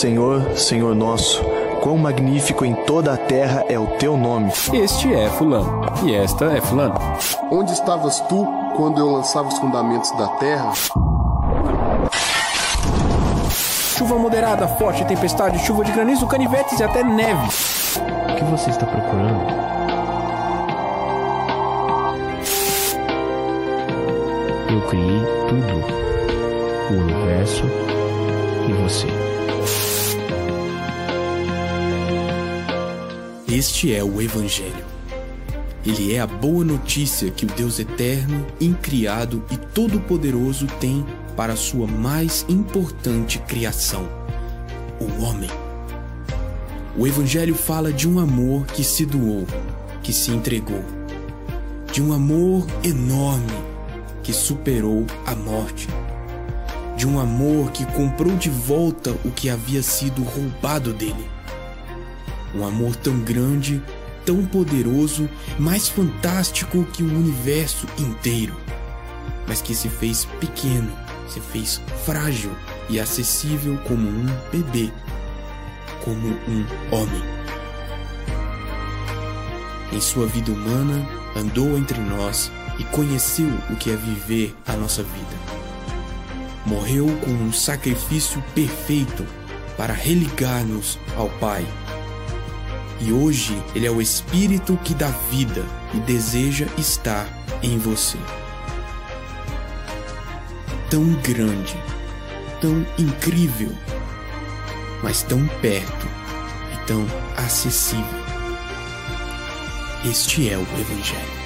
Senhor, Senhor nosso, quão magnífico em toda a terra é o teu nome. Este é Fulano, e esta é Fulano. Onde estavas tu quando eu lançava os fundamentos da terra? Chuva moderada, forte, tempestade, chuva de granizo, canivetes e até neve. O que você está procurando? Eu criei tudo: o universo e você. Este é o Evangelho. Ele é a boa notícia que o Deus eterno, incriado e todo-poderoso tem para a sua mais importante criação, o homem. O Evangelho fala de um amor que se doou, que se entregou, de um amor enorme que superou a morte, de um amor que comprou de volta o que havia sido roubado dele. Um amor tão grande, tão poderoso, mais fantástico que o universo inteiro, mas que se fez pequeno, se fez frágil e acessível como um bebê, como um homem. Em sua vida humana, andou entre nós e conheceu o que é viver a nossa vida. Morreu com um sacrifício perfeito para religar-nos ao Pai. E hoje Ele é o Espírito que dá vida e deseja estar em você. Tão grande, tão incrível, mas tão perto e tão acessível. Este é o Evangelho.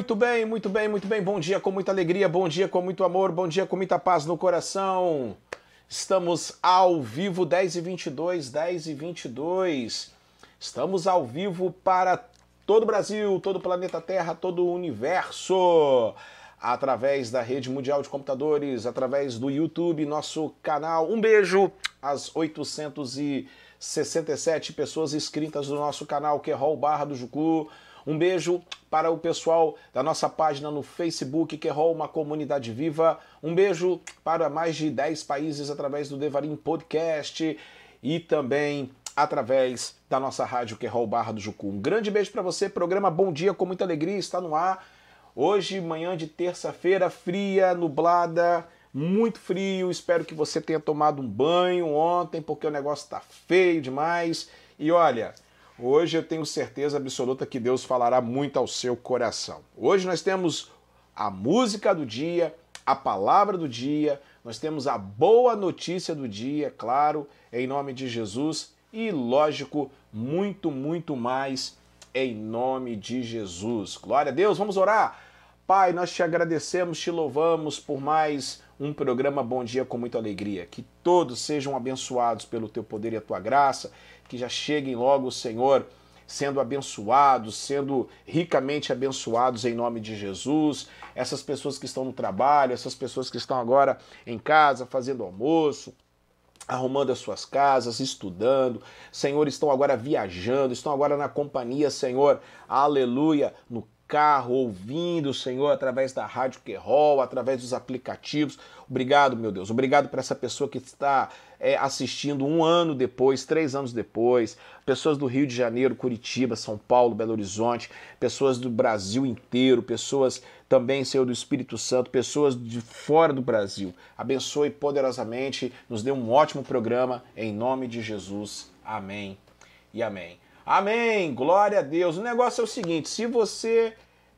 Muito bem, muito bem, muito bem. Bom dia com muita alegria, bom dia com muito amor, bom dia com muita paz no coração. Estamos ao vivo 10 e 22, 10 e 22. Estamos ao vivo para todo o Brasil, todo o planeta Terra, todo o universo. Através da rede mundial de computadores, através do YouTube, nosso canal. Um beijo às 867 pessoas inscritas no nosso canal, que é Barra do Jucu. Um beijo para o pessoal da nossa página no Facebook, que é uma comunidade viva. Um beijo para mais de 10 países através do Devarim Podcast e também através da nossa rádio, que é Barra do Jucu. Um grande beijo para você. Programa Bom Dia com muita alegria está no ar. Hoje, manhã de terça-feira, fria, nublada, muito frio. Espero que você tenha tomado um banho ontem, porque o negócio está feio demais. E olha, hoje eu tenho certeza absoluta que Deus falará muito ao seu coração. Hoje nós temos a música do dia, a palavra do dia, nós temos a boa notícia do dia, claro, em nome de Jesus, e lógico, muito, muito mais em nome de Jesus. Glória a Deus, vamos orar. Pai, nós te agradecemos, te louvamos por mais um programa Bom Dia com muita alegria. Que todos sejam abençoados pelo teu poder e a tua graça, que já cheguem logo, Senhor, sendo abençoados, sendo ricamente abençoados em nome de Jesus. Essas pessoas que estão no trabalho, essas pessoas que estão agora em casa fazendo almoço, arrumando as suas casas, estudando, Senhor, estão agora viajando, estão agora na companhia, Senhor, aleluia, no carro, ouvindo, Senhor, através da Rádio Querol, através dos aplicativos. Obrigado, meu Deus. Obrigado por essa pessoa que está é, assistindo um ano depois, três anos depois. Pessoas do Rio de Janeiro, Curitiba, São Paulo, Belo Horizonte, pessoas do Brasil inteiro, pessoas também, Senhor, do Espírito Santo, pessoas de fora do Brasil. Abençoe poderosamente, nos dê um ótimo programa, em nome de Jesus. Amém e amém. Amém! Glória a Deus. O negócio é o seguinte: se você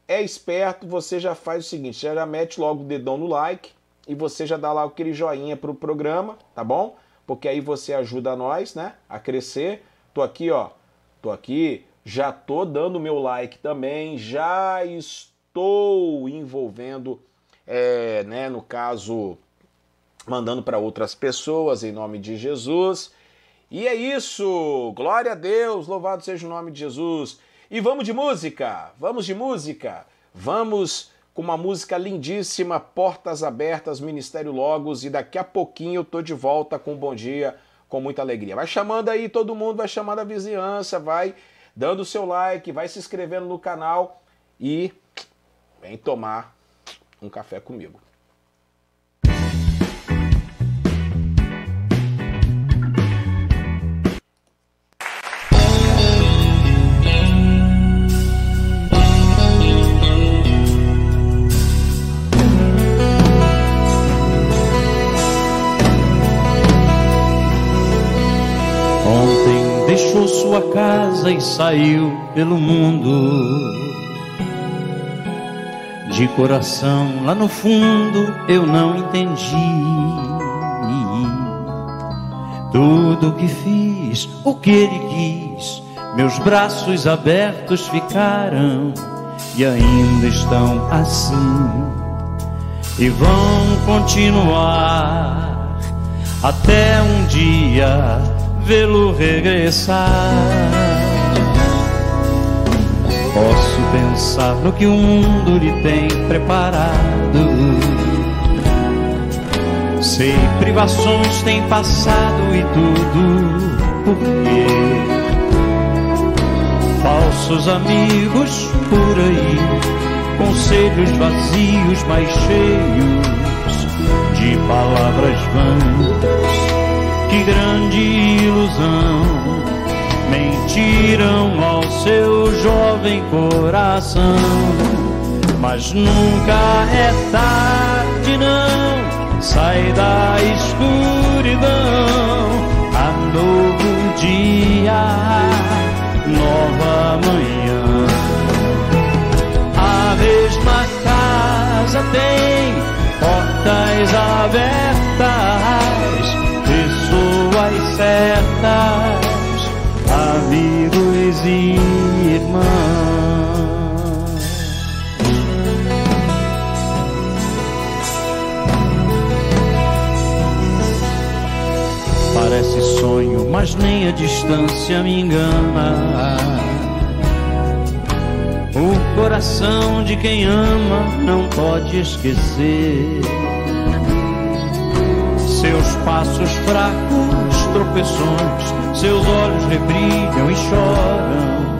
é esperto, você já faz o seguinte: já mete logo o dedão no like e você já dá lá aquele joinha pro programa, tá bom? Porque aí você ajuda nós, né, a crescer. Tô aqui, ó. Tô aqui, já tô dando meu like também, já estou envolvendo, é, né, no caso, mandando para outras pessoas em nome de Jesus. E é isso! Glória a Deus! Louvado seja o nome de Jesus! E vamos de música! Vamos de música! Vamos com uma música lindíssima, Portas Abertas, Ministério Logos, e daqui a pouquinho eu tô de volta com um Bom Dia, com muita alegria. Vai chamando aí todo mundo, vai chamando a vizinhança, vai dando o seu like, vai se inscrevendo no canal e vem tomar um café comigo. Sua casa e saiu pelo mundo. De coração, lá no fundo, eu não entendi. Tudo que fiz, o que ele quis, meus braços abertos ficaram e ainda estão assim. E vão continuar até um dia vê-lo regressar. Posso pensar no que o mundo lhe tem preparado. Sei, privações tem passado e tudo por quê? Falsos amigos por aí, conselhos vazios, mas cheios de palavras vãs que grande ilusão mentiram ao seu jovem coração. Mas nunca é tarde, não. Sai da escuridão. A novo dia, nova manhã. A mesma casa tem portas abertas certas, amigos e irmãos. Parece sonho, mas nem a distância me engana. O coração de quem ama não pode esquecer seus passos fracos, tropeções, seus olhos rebrilham e choram.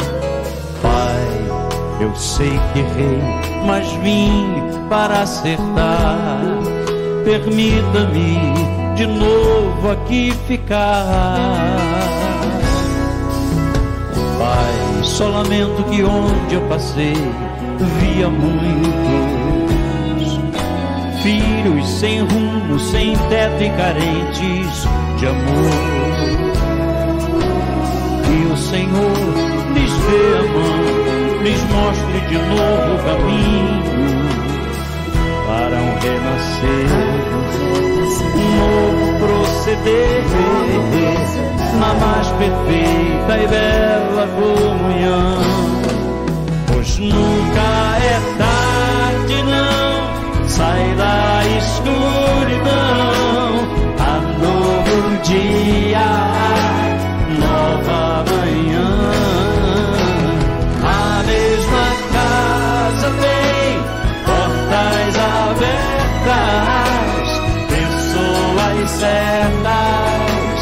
Pai, eu sei que errei, mas vim para acertar. Permita-me de novo aqui ficar. Pai, só lamento que onde eu passei via muito filhos sem rumo, sem teto e carentes de amor. Que o Senhor lhes dê a mão, lhes mostre de novo o caminho para um renascer, um novo proceder na mais perfeita e bela comunhão. Pois nunca é tarde, não, sai da escuridão, novo dia, nova manhã. A mesma casa tem portas abertas, pessoas certas,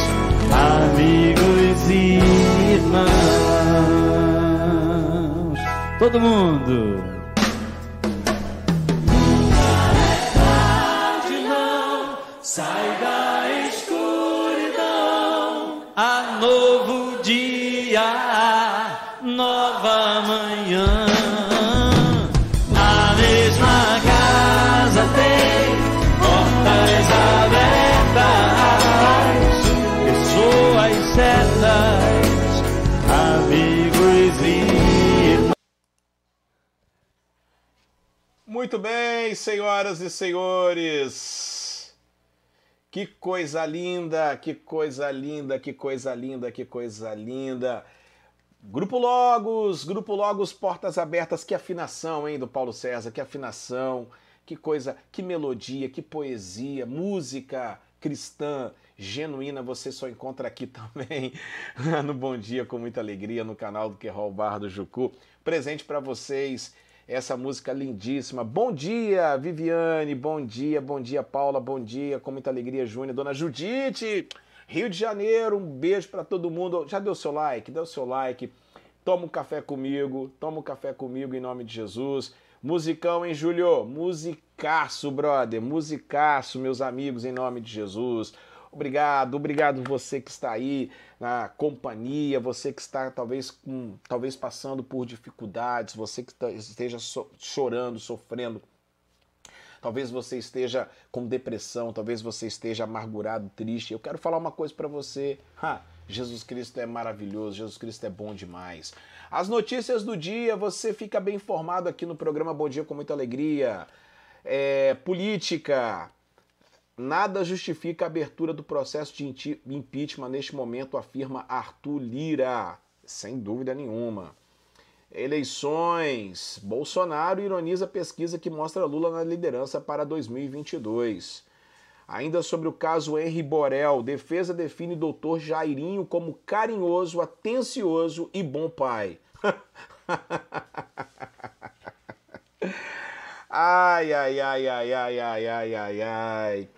amigos e irmãos. Todo mundo. Sai da dia, nova manhã. A mesma casa tem portas abertas, pessoas certas, amigos e. Muito bem, senhoras e senhores. Que coisa linda, que coisa linda, que coisa linda, que coisa linda. Grupo Logos, Grupo Logos, portas abertas. Que afinação, hein, do Paulo César, que afinação. Que coisa, que melodia, que poesia, música cristã, genuína, você só encontra aqui também no Bom Dia com muita alegria no canal do Querol Bar do Jucu. Presente para vocês essa música lindíssima. Bom dia, Viviane, bom dia, bom dia, Paula, bom dia, com muita alegria, Júnior, Dona Judite, Rio de Janeiro, um beijo para todo mundo. Já deu seu like? O seu like. Toma um café comigo, toma um café comigo em nome de Jesus. Musicão, hein, Júlio? Musicaço, brother, musicaço, meus amigos, em nome de Jesus. Obrigado, obrigado você que está aí na companhia, você que está talvez com, talvez passando por dificuldades, você que tá- esteja so- chorando, sofrendo. Talvez você esteja com depressão, talvez você esteja amargurado, triste. Eu quero falar uma coisa para você. Ha, Jesus Cristo é maravilhoso, Jesus Cristo é bom demais. As notícias do dia, você fica bem informado aqui no programa Bom Dia com muita alegria. É, política, Nada justifica a abertura do processo de impeachment neste momento, afirma Arthur Lira. Sem dúvida nenhuma. Eleições. Bolsonaro ironiza a pesquisa que mostra Lula na liderança para 2022. Ainda sobre o caso Henri Borel, defesa define doutor Jairinho como carinhoso, atencioso e bom pai. Ai, ai, ai, ai, ai, ai, ai, ai, ai.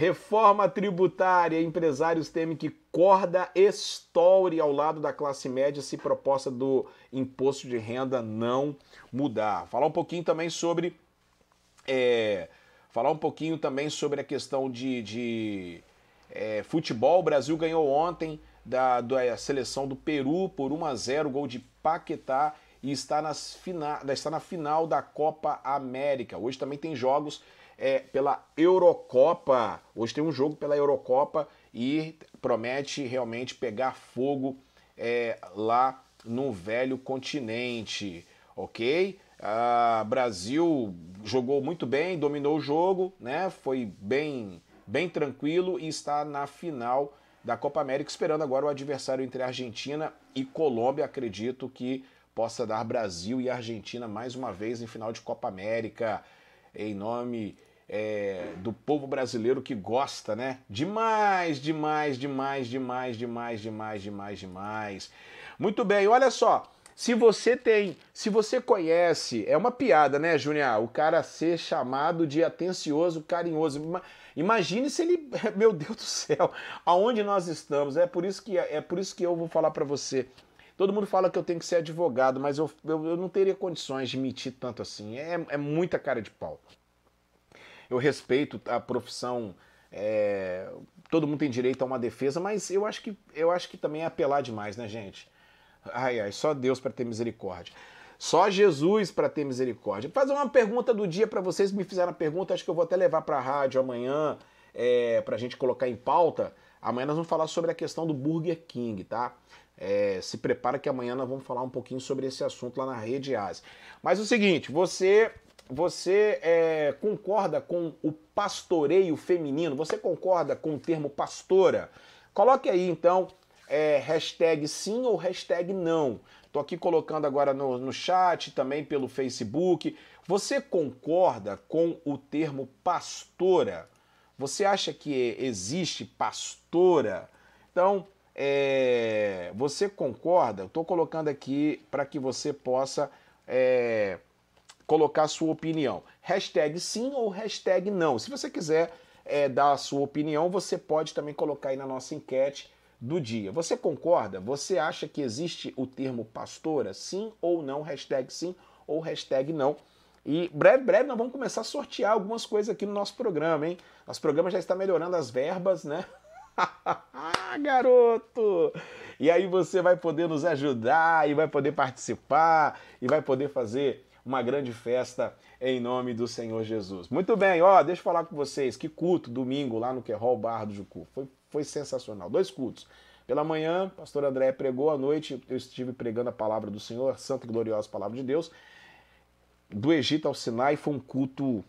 Reforma tributária. Empresários temem que corda estoure ao lado da classe média se proposta do imposto de renda não mudar. Falar um pouquinho também sobre. é, falar um pouquinho também sobre a questão de, de é, futebol. O Brasil ganhou ontem da, da seleção do Peru por 1 a 0 gol de Paquetá e está, nas fina, está na final da Copa América. Hoje também tem jogos é, pela Eurocopa. Hoje tem um jogo pela Eurocopa e promete realmente pegar fogo é, lá no velho continente, ok? Brasil jogou muito bem, dominou o jogo, né? Foi bem, bem tranquilo e está na final da Copa América, esperando agora o adversário entre Argentina e Colômbia. Acredito que possa dar Brasil e Argentina mais uma vez em final de Copa América, em nome é, do povo brasileiro que gosta, né? Demais, demais, demais, demais, demais, demais, demais, demais. Muito bem, olha só. Se você tem, se você conhece, é uma piada, né, Júnior? O cara ser chamado de atencioso, carinhoso. Ima- Imagine se ele, meu Deus do céu, aonde nós estamos? É por isso que é por isso que eu vou falar para você. Todo mundo fala que eu tenho que ser advogado, mas eu, eu, eu não teria condições de mentir tanto assim. É, é muita cara de pau. Eu respeito a profissão, é, todo mundo tem direito a uma defesa, mas eu acho que eu acho que também é apelar demais, né, gente? Ai, ai, só Deus para ter misericórdia. Só Jesus para ter misericórdia. Fazer uma pergunta do dia para vocês me fizeram a pergunta, acho que eu vou até levar para a rádio amanhã, é, para a gente colocar em pauta. Amanhã nós vamos falar sobre a questão do Burger King, tá? É, se prepara que amanhã nós vamos falar um pouquinho sobre esse assunto lá na Rede Ásia. Mas é o seguinte, você você é, concorda com o pastoreio feminino? Você concorda com o termo pastora? Coloque aí então é, hashtag sim ou hashtag não. Estou aqui colocando agora no, no chat, também pelo Facebook. Você concorda com o termo pastora? Você acha que existe pastora? Então, é, você concorda? Estou colocando aqui para que você possa é, colocar sua opinião. Hashtag sim ou hashtag não. Se você quiser é, dar a sua opinião, você pode também colocar aí na nossa enquete do dia. Você concorda? Você acha que existe o termo pastora? Sim ou não? Hashtag sim ou hashtag não. E breve, breve nós vamos começar a sortear algumas coisas aqui no nosso programa, hein? Nosso programa já está melhorando as verbas, né? garoto! E aí você vai poder nos ajudar e vai poder participar e vai poder fazer uma grande festa em nome do Senhor Jesus. Muito bem, ó, deixa eu falar com vocês, que culto domingo lá no Querol Barra do Jucu. Foi, foi sensacional. Dois cultos. Pela manhã, pastor André pregou, à noite eu estive pregando a palavra do Senhor, santa e gloriosa palavra de Deus. Do Egito ao Sinai foi um culto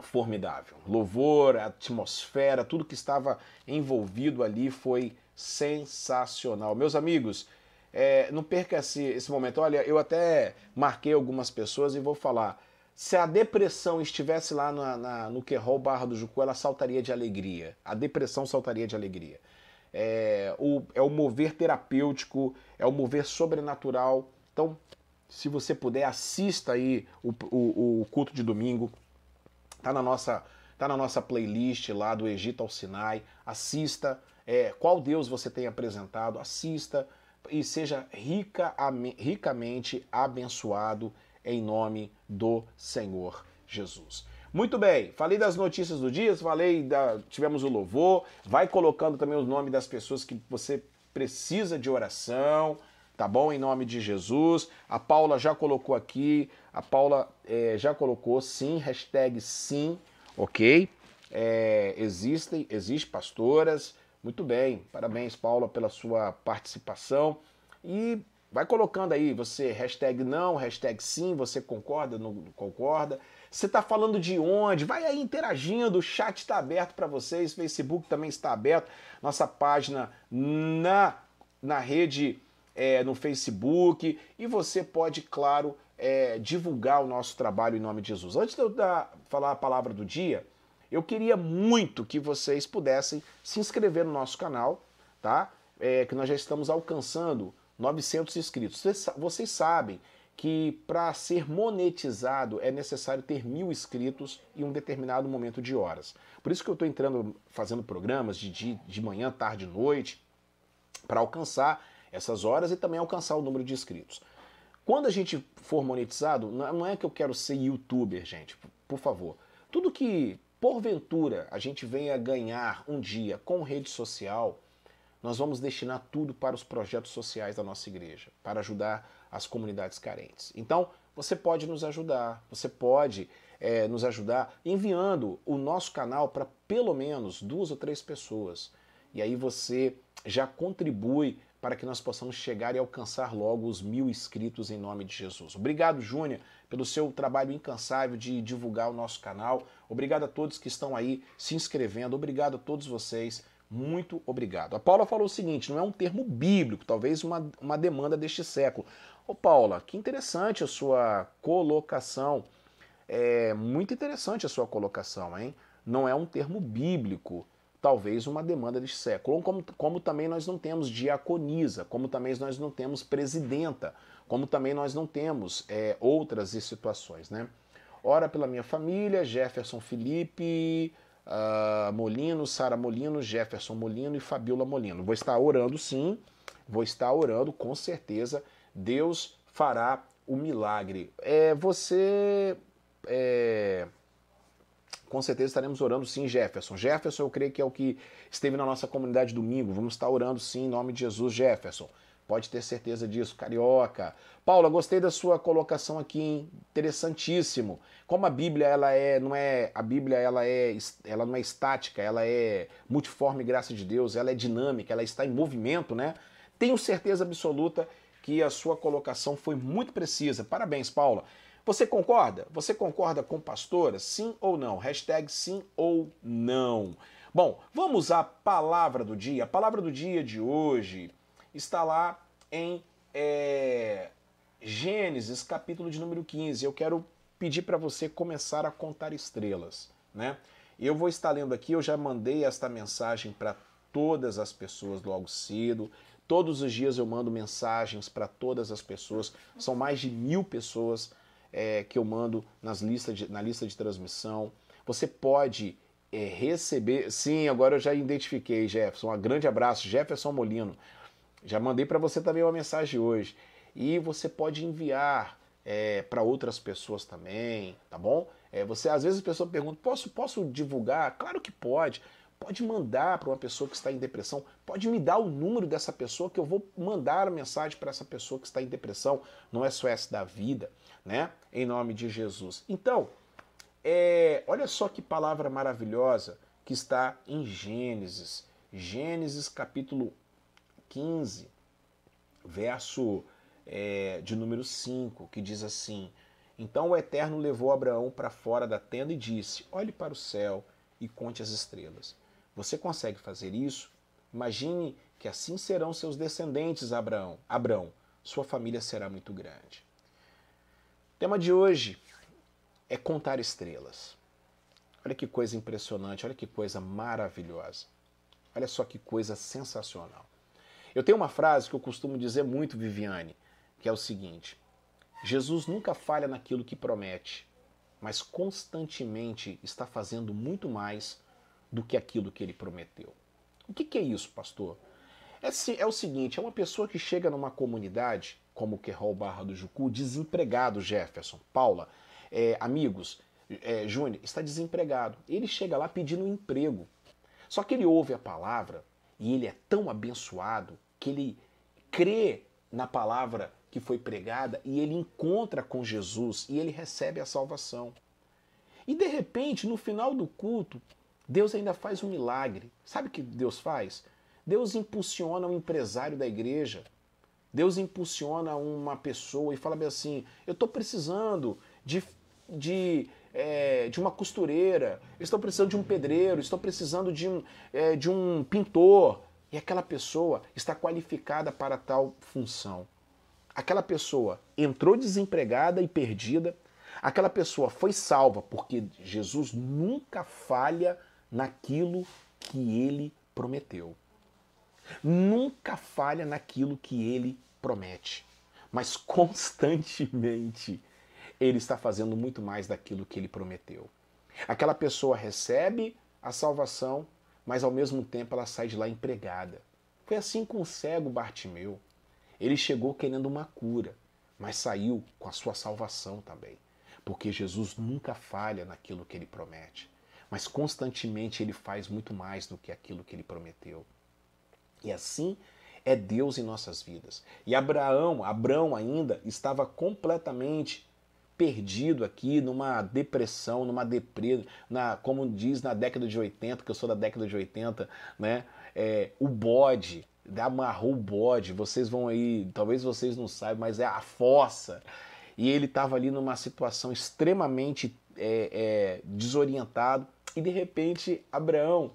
formidável. Louvor, atmosfera, tudo que estava envolvido ali foi sensacional. Meus amigos, é, não perca esse, esse momento. Olha, eu até marquei algumas pessoas e vou falar. Se a depressão estivesse lá na, na, no Querol Barra do Jucu, ela saltaria de alegria. A depressão saltaria de alegria. É o, é o mover terapêutico, é o mover sobrenatural. Então, se você puder, assista aí o, o, o culto de domingo. Tá na nossa, tá na nossa playlist lá do Egito ao Sinai. Assista. É, qual Deus você tem apresentado? Assista e seja rica, ricamente abençoado em nome do Senhor Jesus. Muito bem, falei das notícias do dia, falei da. Tivemos o louvor, vai colocando também o nome das pessoas que você precisa de oração, tá bom? Em nome de Jesus. A Paula já colocou aqui, a Paula é, já colocou sim, hashtag sim, ok? É, existem, existe pastoras, muito bem, parabéns, Paula, pela sua participação. E vai colocando aí, você, hashtag não, hashtag sim, você concorda, não concorda. Você está falando de onde? Vai aí interagindo, o chat está aberto para vocês, Facebook também está aberto, nossa página na, na rede, é, no Facebook, e você pode, claro, é, divulgar o nosso trabalho em nome de Jesus. Antes de eu dar, falar a palavra do dia, eu queria muito que vocês pudessem se inscrever no nosso canal, tá? É, que nós já estamos alcançando 900 inscritos. Vocês, sabem que para ser monetizado é necessário ter mil inscritos em um determinado momento de horas. Por isso que eu estou entrando, fazendo programas de, de, de manhã, tarde, noite, para alcançar essas horas e também alcançar o número de inscritos. Quando a gente for monetizado, não é que eu quero ser youtuber, gente, por favor. Tudo que porventura a gente venha ganhar um dia com rede social, nós vamos destinar tudo para os projetos sociais da nossa igreja, para ajudar as comunidades carentes. Então, você pode nos ajudar, você pode é, nos ajudar enviando o nosso canal para pelo menos duas ou três pessoas. E aí você já contribui para que nós possamos chegar e alcançar logo os mil inscritos em nome de Jesus. Obrigado, Júnior, pelo seu trabalho incansável de divulgar o nosso canal. Obrigado a todos que estão aí se inscrevendo. Obrigado a todos vocês. Muito obrigado. A Paula falou o seguinte: não é um termo bíblico, talvez uma, uma demanda deste século. Ô Paula, que interessante a sua colocação. É muito interessante a sua colocação, hein? Não é um termo bíblico, talvez uma demanda deste século. Como, como também nós não temos diaconisa, como também nós não temos presidenta como também nós não temos é, outras situações. Né? Ora pela minha família, Jefferson Felipe uh, Molino, Sara Molino, Jefferson Molino e Fabiola Molino. Vou estar orando sim, vou estar orando com certeza. Deus fará o milagre. É, você. É, com certeza estaremos orando sim, Jefferson. Jefferson, eu creio que é o que esteve na nossa comunidade domingo. Vamos estar orando sim, em nome de Jesus, Jefferson. Pode ter certeza disso, carioca. Paula, gostei da sua colocação aqui, hein? interessantíssimo. Como a Bíblia ela é, não é, a Bíblia ela é, ela não é estática, ela é multiforme, graça de Deus, ela é dinâmica, ela está em movimento, né? Tenho certeza absoluta que a sua colocação foi muito precisa. Parabéns, Paula. Você concorda? Você concorda com pastora? Sim ou não? Hashtag sim ou não. Bom, vamos à palavra do dia. A palavra do dia de hoje está lá em é, Gênesis, capítulo de número 15. Eu quero pedir para você começar a contar estrelas, né? Eu vou estar lendo aqui, eu já mandei esta mensagem para todas as pessoas logo cedo. Todos os dias eu mando mensagens para todas as pessoas. São mais de mil pessoas é, que eu mando nas listas de, na lista de transmissão. Você pode é, receber. Sim, agora eu já identifiquei, Jefferson. Um grande abraço, Jefferson Molino. Já mandei para você também uma mensagem hoje. E você pode enviar é, para outras pessoas também, tá bom? É, você às vezes a pessoa pergunta: posso, posso divulgar? Claro que pode. Pode mandar para uma pessoa que está em depressão. Pode me dar o número dessa pessoa que eu vou mandar a mensagem para essa pessoa que está em depressão. Não é só essa da vida, né? Em nome de Jesus. Então, é, olha só que palavra maravilhosa que está em Gênesis. Gênesis capítulo 15, verso é, de número 5, que diz assim: Então o Eterno levou Abraão para fora da tenda e disse: Olhe para o céu e conte as estrelas. Você consegue fazer isso? Imagine que assim serão seus descendentes, Abraão. Abraão, sua família será muito grande. O tema de hoje é contar estrelas. Olha que coisa impressionante, olha que coisa maravilhosa. Olha só que coisa sensacional. Eu tenho uma frase que eu costumo dizer muito, Viviane, que é o seguinte: Jesus nunca falha naquilo que promete, mas constantemente está fazendo muito mais do que aquilo que ele prometeu. O que, que é isso, pastor? É, é, o seguinte: é uma pessoa que chega numa comunidade, como o Querol Barra do Jucu, desempregado, Jefferson, Paula, é, amigos, é, Júnior, está desempregado. Ele chega lá pedindo um emprego. Só que ele ouve a palavra e ele é tão abençoado que ele crê na palavra que foi pregada e ele encontra com Jesus e ele recebe a salvação. E de repente, no final do culto, Deus ainda faz um milagre. Sabe o que Deus faz? Deus impulsiona um empresário da igreja. Deus impulsiona uma pessoa e fala bem assim: eu estou precisando de, de, é, de uma costureira, estou precisando de um pedreiro, estou precisando de um, é, de um pintor e aquela pessoa está qualificada para tal função. Aquela pessoa entrou desempregada e perdida, aquela pessoa foi salva porque Jesus nunca falha naquilo que ele prometeu. Nunca falha naquilo que ele promete, mas constantemente ele está fazendo muito mais daquilo que ele prometeu. Aquela pessoa recebe a salvação mas ao mesmo tempo ela sai de lá empregada. Foi assim com o cego Bartimeu. Ele chegou querendo uma cura, mas saiu com a sua salvação também. Porque Jesus nunca falha naquilo que ele promete, mas constantemente ele faz muito mais do que aquilo que ele prometeu. E assim é Deus em nossas vidas. E Abraão, Abraão ainda estava completamente perdido aqui numa depressão, numa deprê, na, como diz na década de 80, que eu sou da década de 80, né? É, o bode, amarrou o bode, vocês vão aí, talvez vocês não saibam, mas é a fossa. E ele estava ali numa situação extremamente é, é, desorientado, e de repente Abraão,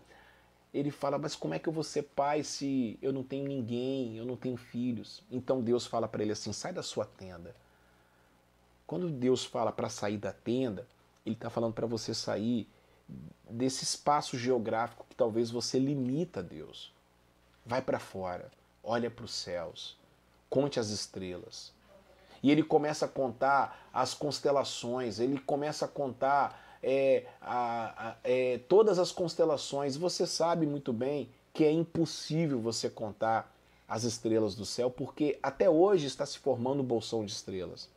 ele fala, mas como é que eu vou ser pai se eu não tenho ninguém, eu não tenho filhos? Então Deus fala para ele assim, sai da sua tenda, quando Deus fala para sair da tenda, Ele está falando para você sair desse espaço geográfico que talvez você limita a Deus. Vai para fora, olha para os céus, conte as estrelas. E ele começa a contar as constelações, ele começa a contar é, a, a, é, todas as constelações. Você sabe muito bem que é impossível você contar as estrelas do céu, porque até hoje está se formando um bolsão de estrelas.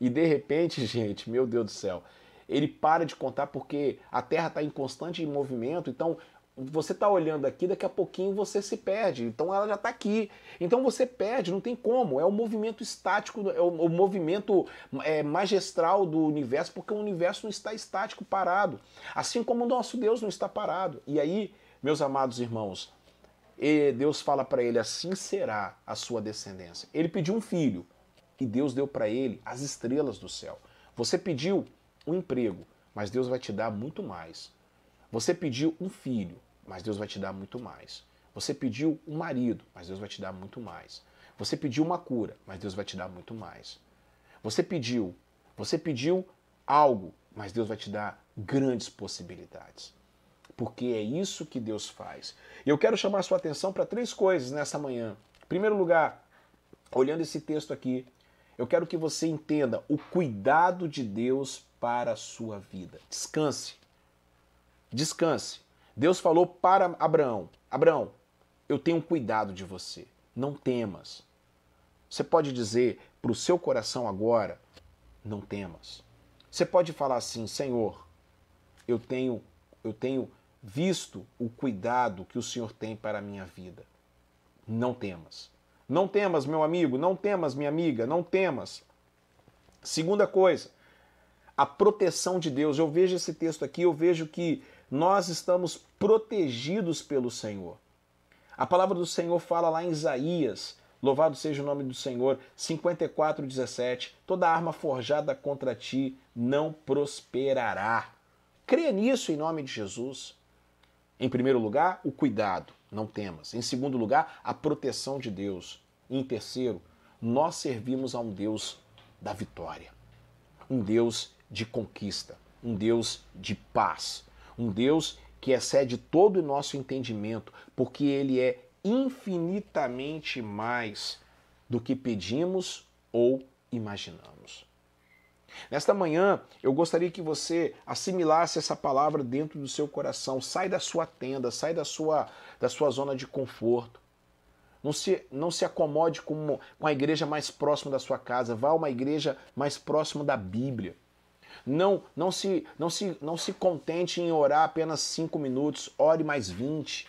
E de repente, gente, meu Deus do céu, ele para de contar porque a Terra está em constante movimento, então você está olhando aqui, daqui a pouquinho você se perde. Então ela já está aqui. Então você perde, não tem como. É o movimento estático, é o, o movimento é, magistral do universo, porque o universo não está estático, parado. Assim como o nosso Deus não está parado. E aí, meus amados irmãos, Deus fala para ele: assim será a sua descendência. Ele pediu um filho e Deus deu para ele as estrelas do céu. Você pediu um emprego, mas Deus vai te dar muito mais. Você pediu um filho, mas Deus vai te dar muito mais. Você pediu um marido, mas Deus vai te dar muito mais. Você pediu uma cura, mas Deus vai te dar muito mais. Você pediu, você pediu algo, mas Deus vai te dar grandes possibilidades. Porque é isso que Deus faz. E eu quero chamar a sua atenção para três coisas nessa manhã. Em primeiro lugar, olhando esse texto aqui, eu quero que você entenda o cuidado de Deus para a sua vida. Descanse descanse. Deus falou para Abraão: Abraão, eu tenho cuidado de você, não temas. Você pode dizer para o seu coração agora: não temas. Você pode falar assim: Senhor, eu tenho, eu tenho visto o cuidado que o Senhor tem para a minha vida. Não temas. Não temas, meu amigo, não temas, minha amiga, não temas. Segunda coisa, a proteção de Deus. Eu vejo esse texto aqui, eu vejo que nós estamos protegidos pelo Senhor. A palavra do Senhor fala lá em Isaías, louvado seja o nome do Senhor, 54, 17: toda arma forjada contra ti não prosperará. Creia nisso em nome de Jesus. Em primeiro lugar, o cuidado, não temas. Em segundo lugar, a proteção de Deus. E em terceiro, nós servimos a um Deus da vitória, um Deus de conquista, um Deus de paz, um Deus que excede todo o nosso entendimento, porque ele é infinitamente mais do que pedimos ou imaginamos. Nesta manhã, eu gostaria que você assimilasse essa palavra dentro do seu coração. Sai da sua tenda, sai da sua, da sua zona de conforto. Não se, não se acomode com, com a igreja mais próxima da sua casa. Vá a uma igreja mais próxima da Bíblia. Não, não, se, não, se, não se contente em orar apenas cinco minutos, ore mais 20.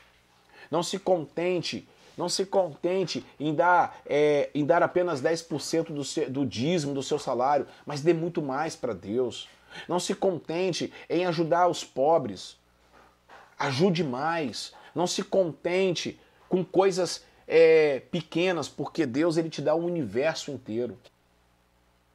Não se contente, não se contente em dar, é, em dar apenas 10% do, seu, do dízimo do seu salário, mas dê muito mais para Deus. Não se contente em ajudar os pobres. Ajude mais. Não se contente com coisas é, pequenas, porque Deus ele te dá o universo inteiro.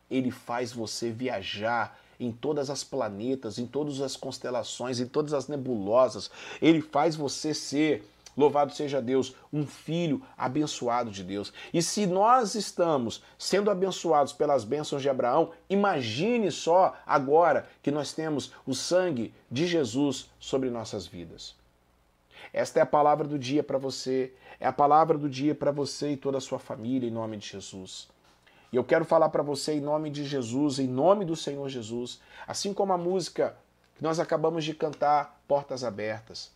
Ele faz você viajar em todas as planetas, em todas as constelações, em todas as nebulosas. Ele faz você ser Louvado seja Deus, um filho abençoado de Deus. E se nós estamos sendo abençoados pelas bênçãos de Abraão, imagine só agora que nós temos o sangue de Jesus sobre nossas vidas. Esta é a palavra do dia para você, é a palavra do dia para você e toda a sua família, em nome de Jesus. E eu quero falar para você em nome de Jesus, em nome do Senhor Jesus, assim como a música que nós acabamos de cantar, Portas Abertas.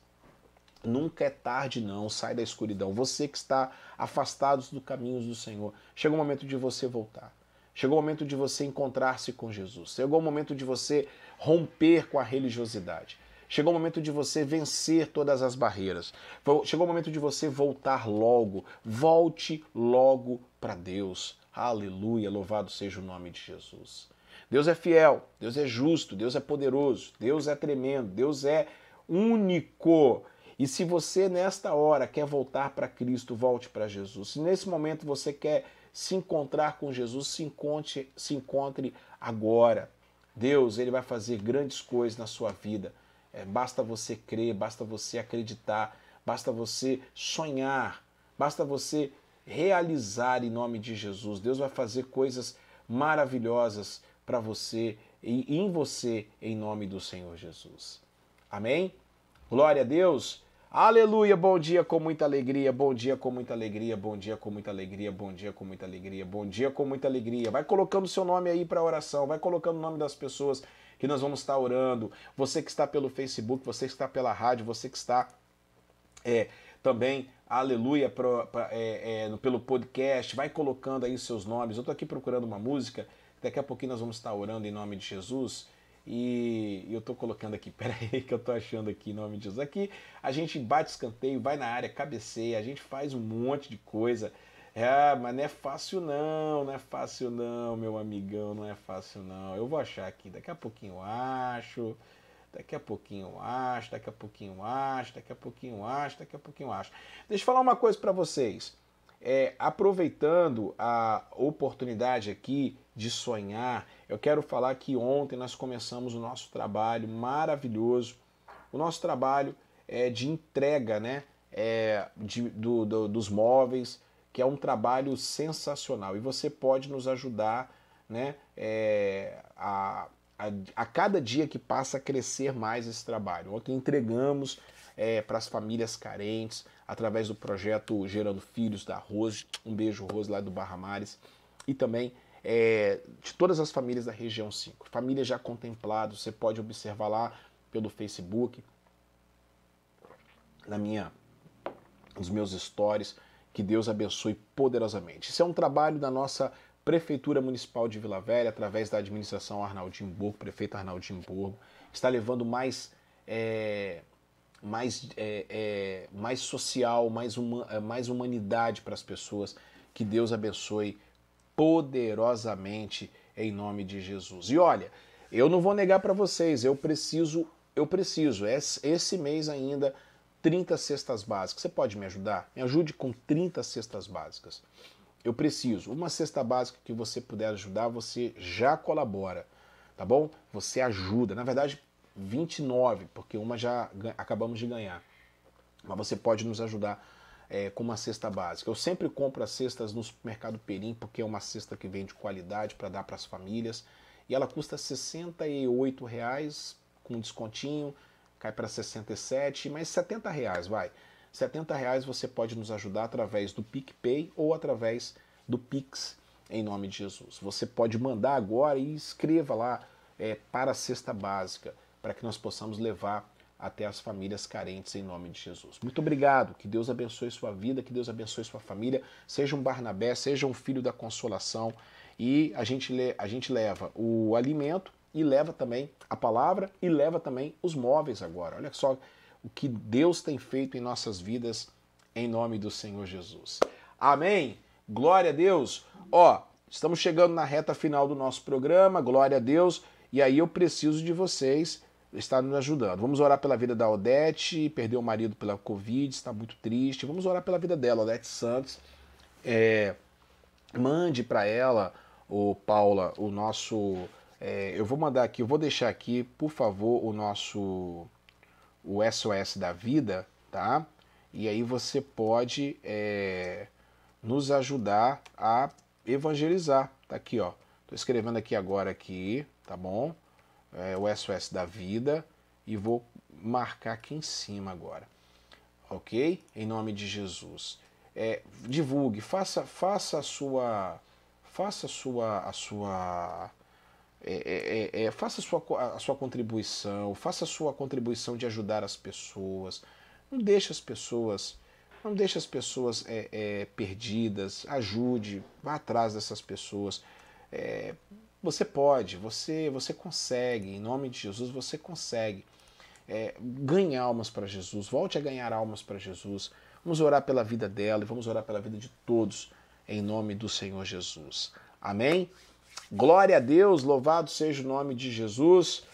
Nunca é tarde, não. Sai da escuridão. Você que está afastado dos caminhos do Senhor, chega o momento de você voltar. Chegou o momento de você encontrar-se com Jesus. Chegou o momento de você romper com a religiosidade. Chegou o momento de você vencer todas as barreiras. Chegou o momento de você voltar logo. Volte logo para Deus. Aleluia, louvado seja o nome de Jesus. Deus é fiel, Deus é justo, Deus é poderoso, Deus é tremendo, Deus é único. E se você nesta hora quer voltar para Cristo, volte para Jesus. Se nesse momento você quer se encontrar com Jesus, se encontre, se encontre agora. Deus, ele vai fazer grandes coisas na sua vida. É, basta você crer, basta você acreditar, basta você sonhar, basta você realizar em nome de Jesus. Deus vai fazer coisas maravilhosas para você e em você em nome do Senhor Jesus. Amém? Glória a Deus. Aleluia, bom dia com muita alegria, bom dia com muita alegria, bom dia com muita alegria, bom dia com muita alegria, bom dia com muita alegria. Vai colocando seu nome aí para oração, vai colocando o nome das pessoas que nós vamos estar orando. Você que está pelo Facebook, você que está pela rádio, você que está é, também aleluia, pro, pra, é, é, pelo podcast, vai colocando aí os seus nomes. Eu estou aqui procurando uma música, daqui a pouquinho nós vamos estar orando em nome de Jesus. E eu tô colocando aqui, peraí, que eu tô achando aqui em nome de Jesus. Aqui a gente bate escanteio, vai na área, cabeceia, a gente faz um monte de coisa. É, mas não é fácil não, não é fácil não, meu amigão, não é fácil não. Eu vou achar aqui, daqui a pouquinho eu acho, daqui a pouquinho eu acho, daqui a pouquinho eu acho, daqui a pouquinho eu acho, daqui a pouquinho eu acho. Deixa eu falar uma coisa para vocês. É, aproveitando a oportunidade aqui de sonhar, eu quero falar que ontem nós começamos o nosso trabalho maravilhoso, o nosso trabalho é, de entrega né, é, de, do, do, dos móveis, que é um trabalho sensacional e você pode nos ajudar né, é, a, a, a, cada dia que passa crescer mais esse trabalho. Ontem entregamos é, para as famílias carentes através do projeto Gerando Filhos da Rose, um beijo Rose lá do Barra Mares, e também é, de todas as famílias da região 5. Famílias já contempladas, você pode observar lá pelo Facebook, na minha, nos meus stories, que Deus abençoe poderosamente. Isso é um trabalho da nossa Prefeitura Municipal de Vila Velha, através da administração Arnaldinho Borgo, prefeito Arnaldinho Borgo, está levando mais, é, mais, é, é, mais social, mais, uma, é, mais humanidade para as pessoas. Que Deus abençoe poderosamente em nome de Jesus. E olha, eu não vou negar para vocês, eu preciso, eu preciso, esse mês ainda 30 cestas básicas. Você pode me ajudar? Me ajude com 30 cestas básicas. Eu preciso. Uma cesta básica que você puder ajudar, você já colabora, tá bom? Você ajuda. Na verdade, 29, porque uma já acabamos de ganhar. Mas você pode nos ajudar é, com uma cesta básica. Eu sempre compro as cestas no supermercado Perim, porque é uma cesta que vem de qualidade para dar para as famílias. E ela custa 68 reais com descontinho cai para 67, mas 70 reais, vai. 70 reais você pode nos ajudar através do PicPay ou através do Pix, em nome de Jesus. Você pode mandar agora e escreva lá é, para a cesta básica, para que nós possamos levar até as famílias carentes em nome de Jesus. Muito obrigado, que Deus abençoe sua vida, que Deus abençoe sua família, seja um Barnabé, seja um filho da consolação e a gente, a gente leva o alimento e leva também a palavra e leva também os móveis agora. Olha só o que Deus tem feito em nossas vidas em nome do Senhor Jesus. Amém. Glória a Deus. Ó, estamos chegando na reta final do nosso programa. Glória a Deus. E aí eu preciso de vocês estar nos ajudando. Vamos orar pela vida da Odete, perdeu o marido pela Covid, está muito triste. Vamos orar pela vida dela, Odete Santos. É, mande para ela, o Paula, o nosso é, eu vou mandar aqui, eu vou deixar aqui, por favor, o nosso o SOS da vida, tá? E aí você pode é, nos ajudar a evangelizar. Tá aqui, ó. Tô escrevendo aqui agora aqui, tá bom? É, o SOS da vida e vou marcar aqui em cima agora, ok? Em nome de Jesus. É, divulgue, faça, faça a sua, faça a sua, a sua é, é, é, é, faça a sua, a sua contribuição, faça a sua contribuição de ajudar as pessoas. Não deixe as pessoas, não deixe as pessoas é, é, perdidas. Ajude, vá atrás dessas pessoas. você pode, você, você consegue. Em nome de Jesus, você consegue. ganhe almas para Jesus. Volte a ganhar almas para Jesus. Vamos orar pela vida dela e vamos orar pela vida de todos. Em nome do Senhor Jesus. Amém? Glória a Deus, louvado seja o nome de Jesus.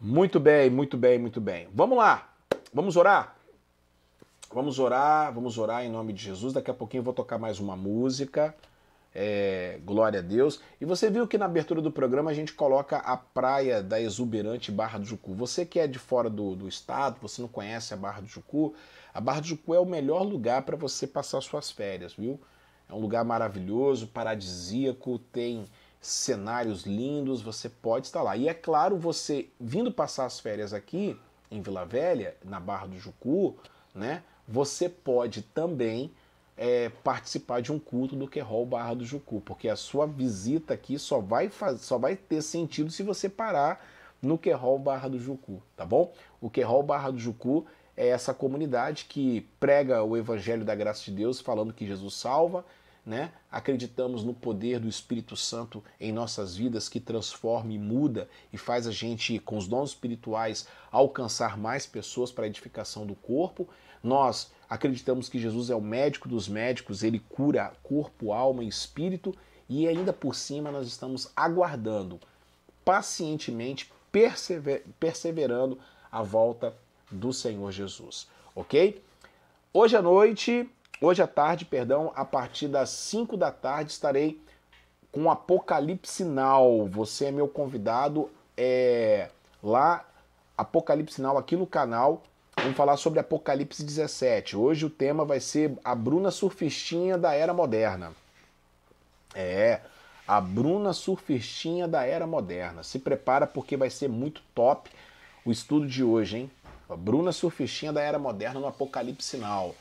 Muito bem, muito bem, muito bem. Vamos lá, vamos orar. Vamos orar, vamos orar em nome de Jesus. Daqui a pouquinho eu vou tocar mais uma música. É, glória a Deus. E você viu que na abertura do programa a gente coloca a praia da exuberante Barra do Jucu. Você que é de fora do, do estado, você não conhece a Barra do Jucu, a Barra do Jucu é o melhor lugar para você passar suas férias, viu? É um lugar maravilhoso, paradisíaco, tem cenários lindos, você pode estar lá. E é claro, você vindo passar as férias aqui em Vila Velha, na Barra do Jucu, né? Você pode também é, participar de um culto do Querol Barra do Jucu, porque a sua visita aqui só vai, faz, só vai ter sentido se você parar no Querol Barra do Jucu, tá bom? O Querol Barra do Jucu é essa comunidade que prega o Evangelho da Graça de Deus, falando que Jesus salva, né? Acreditamos no poder do Espírito Santo em nossas vidas que transforma e muda e faz a gente, com os dons espirituais, alcançar mais pessoas para a edificação do corpo. Nós acreditamos que Jesus é o médico dos médicos, ele cura corpo, alma e espírito, e ainda por cima nós estamos aguardando pacientemente, persever perseverando a volta do Senhor Jesus, ok? Hoje à noite Hoje à tarde, perdão, a partir das 5 da tarde estarei com Apocalipse Now. Você é meu convidado é, lá, Apocalipse Now aqui no canal. Vamos falar sobre Apocalipse 17. Hoje o tema vai ser a Bruna Surfistinha da Era Moderna. É, a Bruna Surfistinha da Era Moderna. Se prepara porque vai ser muito top o estudo de hoje, hein? A Bruna Surfistinha da Era Moderna no Apocalipse Now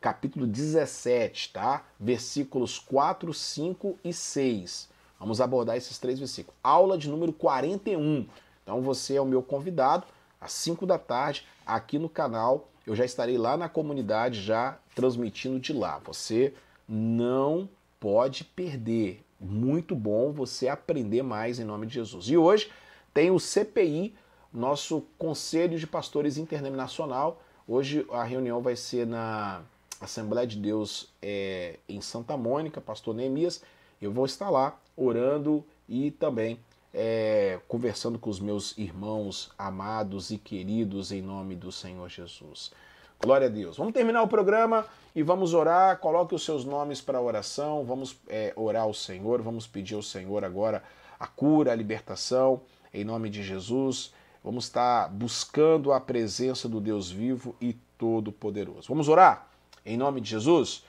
capítulo 17, tá? Versículos 4, 5 e 6. Vamos abordar esses três versículos. Aula de número 41. Então você é o meu convidado às 5 da tarde aqui no canal. Eu já estarei lá na comunidade já transmitindo de lá. Você não pode perder. Muito bom você aprender mais em nome de Jesus. E hoje tem o CPI, nosso Conselho de Pastores Internacional. Hoje a reunião vai ser na Assembleia de Deus é, em Santa Mônica, pastor Neemias, eu vou estar lá orando e também é, conversando com os meus irmãos amados e queridos em nome do Senhor Jesus. Glória a Deus. Vamos terminar o programa e vamos orar. Coloque os seus nomes para oração. Vamos é, orar ao Senhor. Vamos pedir ao Senhor agora a cura, a libertação, em nome de Jesus. Vamos estar buscando a presença do Deus vivo e todo-poderoso. Vamos orar? Em nome de Jesus,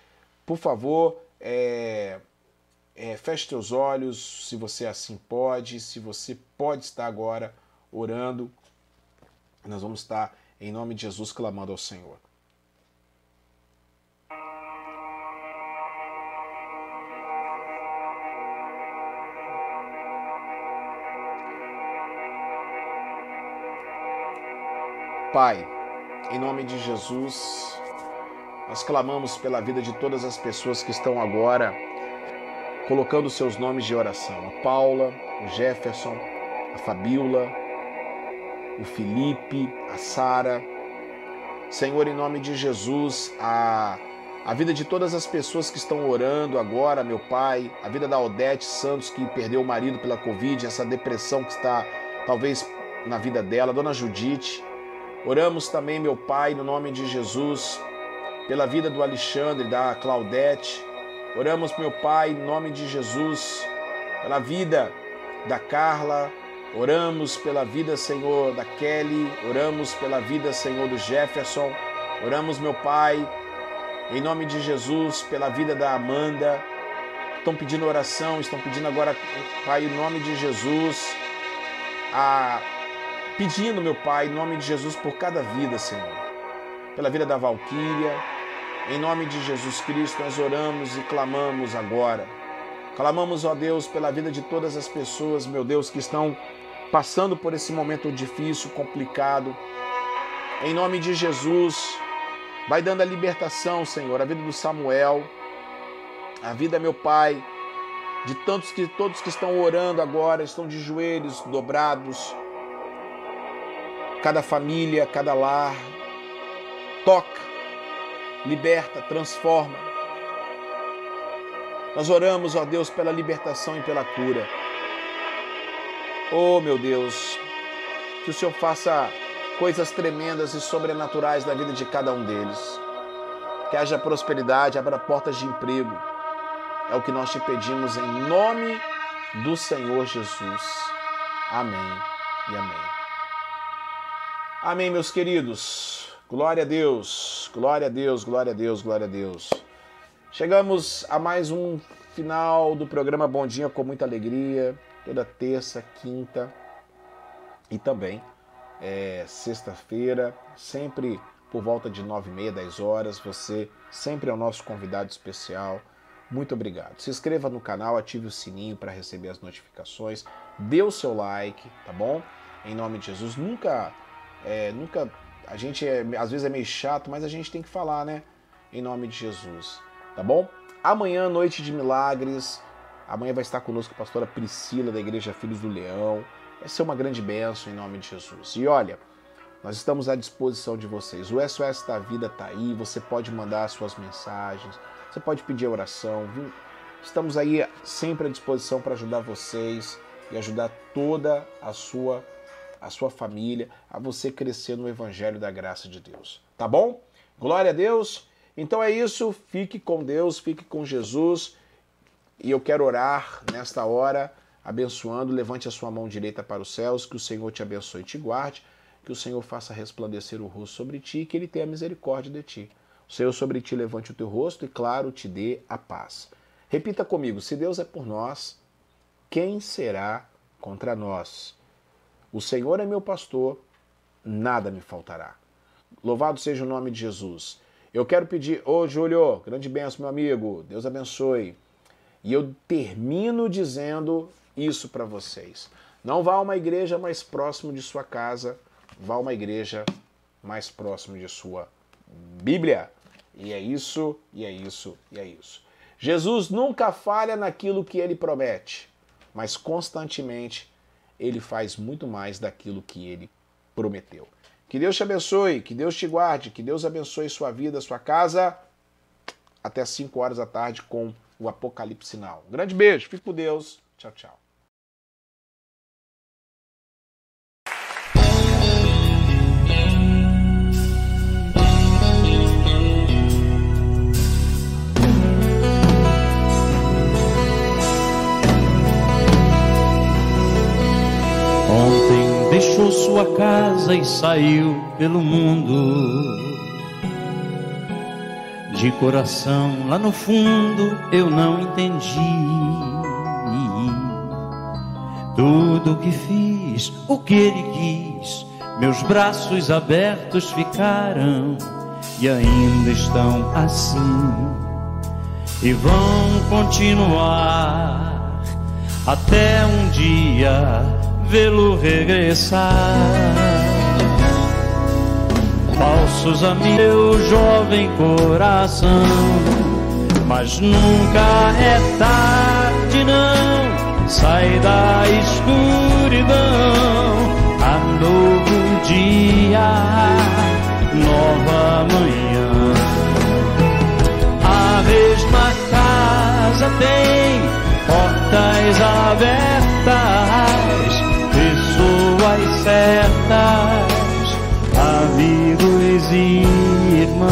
por favor, é, é, feche teus olhos, se você assim pode, se você pode estar agora orando, nós vamos estar em nome de Jesus clamando ao Senhor. Pai, em nome de Jesus, nós clamamos pela vida de todas as pessoas que estão agora colocando seus nomes de oração. A Paula, o Jefferson, a Fabiola, o Felipe, a Sara. Senhor, em nome de Jesus, a, a vida de todas as pessoas que estão orando agora, meu Pai, a vida da Odete Santos, que perdeu o marido pela Covid, essa depressão que está talvez na vida dela, Dona Judite. Oramos também, meu Pai, no nome de Jesus, pela vida do Alexandre, da Claudete. Oramos, meu Pai, em nome de Jesus, pela vida da Carla. Oramos pela vida, Senhor, da Kelly. Oramos pela vida, Senhor, do Jefferson. Oramos, meu Pai, em nome de Jesus, pela vida da Amanda. Estão pedindo oração, estão pedindo agora, Pai, em nome de Jesus, a pedindo, meu Pai, em nome de Jesus, por cada vida, Senhor. Pela vida da Valquíria, em nome de Jesus Cristo, nós oramos e clamamos agora. Clamamos, ó Deus, pela vida de todas as pessoas, meu Deus, que estão passando por esse momento difícil, complicado. Em nome de Jesus, vai dando a libertação, Senhor, a vida do Samuel, a vida, meu Pai, de tantos que todos que estão orando agora, estão de joelhos dobrados. Cada família, cada lar, toca liberta, transforma. Nós oramos, ó Deus, pela libertação e pela cura. Oh, meu Deus, que o Senhor faça coisas tremendas e sobrenaturais na vida de cada um deles. Que haja prosperidade, abra portas de emprego. É o que nós te pedimos em nome do Senhor Jesus. Amém e amém. Amém, meus queridos. Glória a Deus, glória a Deus, glória a Deus, glória a Deus. Chegamos a mais um final do programa Bom Dia com muita alegria, toda terça, quinta e também é, sexta-feira, sempre por volta de nove e meia, dez horas. Você sempre é o nosso convidado especial. Muito obrigado. Se inscreva no canal, ative o sininho para receber as notificações, dê o seu like, tá bom? Em nome de Jesus, nunca, é, nunca a gente é, às vezes é meio chato, mas a gente tem que falar, né? Em nome de Jesus, tá bom? Amanhã, noite de milagres. Amanhã vai estar conosco a pastora Priscila, da Igreja Filhos do Leão. Vai ser uma grande bênção em nome de Jesus. E olha, nós estamos à disposição de vocês. O SOS da Vida está aí, você pode mandar suas mensagens, você pode pedir oração. Estamos aí sempre à disposição para ajudar vocês e ajudar toda a sua a sua família, a você crescer no evangelho da graça de Deus. Tá bom? Glória a Deus. Então é isso, fique com Deus, fique com Jesus. E eu quero orar nesta hora, abençoando. Levante a sua mão direita para os céus, que o Senhor te abençoe e te guarde, que o Senhor faça resplandecer o rosto sobre ti, que ele tenha misericórdia de ti. O Senhor sobre ti levante o teu rosto e, claro, te dê a paz. Repita comigo: se Deus é por nós, quem será contra nós? O Senhor é meu pastor, nada me faltará. Louvado seja o nome de Jesus. Eu quero pedir, ô Júlio, grande benção, meu amigo, Deus abençoe. E eu termino dizendo isso para vocês. Não vá a uma igreja mais próximo de sua casa, vá a uma igreja mais próximo de sua Bíblia. E é isso, e é isso, e é isso. Jesus nunca falha naquilo que ele promete, mas constantemente ele faz muito mais daquilo que ele prometeu. Que Deus te abençoe, que Deus te guarde, que Deus abençoe sua vida, sua casa. Até 5 horas da tarde com o Apocalipse Sinal. Um grande beijo, fique com Deus. Tchau, tchau. Sua casa e saiu pelo mundo. De coração, lá no fundo, eu não entendi. Tudo que fiz, o que ele quis, meus braços abertos ficaram e ainda estão assim. E vão continuar até um dia vê-lo regressar. Falsos amigos, meu jovem coração, mas nunca é tarde, não. Sai da escuridão, a novo dia, nova manhã. A mesma casa tem portas abertas certas, amigos e irmãos.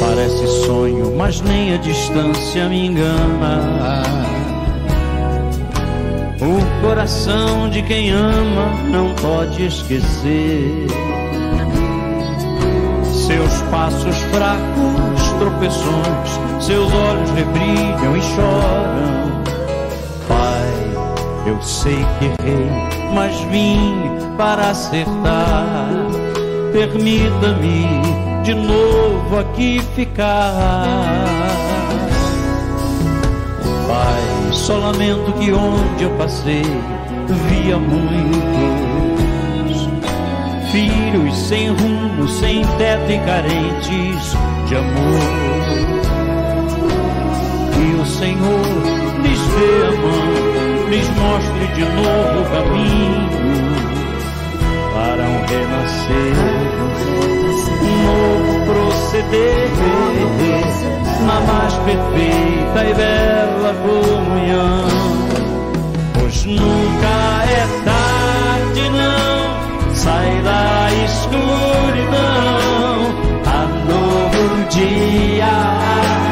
Parece sonho, mas nem a distância me engana. O coração de quem ama não pode esquecer seus passos fracos, tropeções, seus olhos rebrilham e choram. Pai, eu sei que errei, mas vim para acertar. Permita-me de novo aqui ficar. Pai, só lamento que onde eu passei via muito filhos sem rumo, sem teto e carentes de amor. E o Senhor lhes dê a mão, lhes mostre de novo o caminho para um renascer, um novo proceder na mais perfeita e bela comunhão. Pois nunca é tarde, não sai da escuridão dia,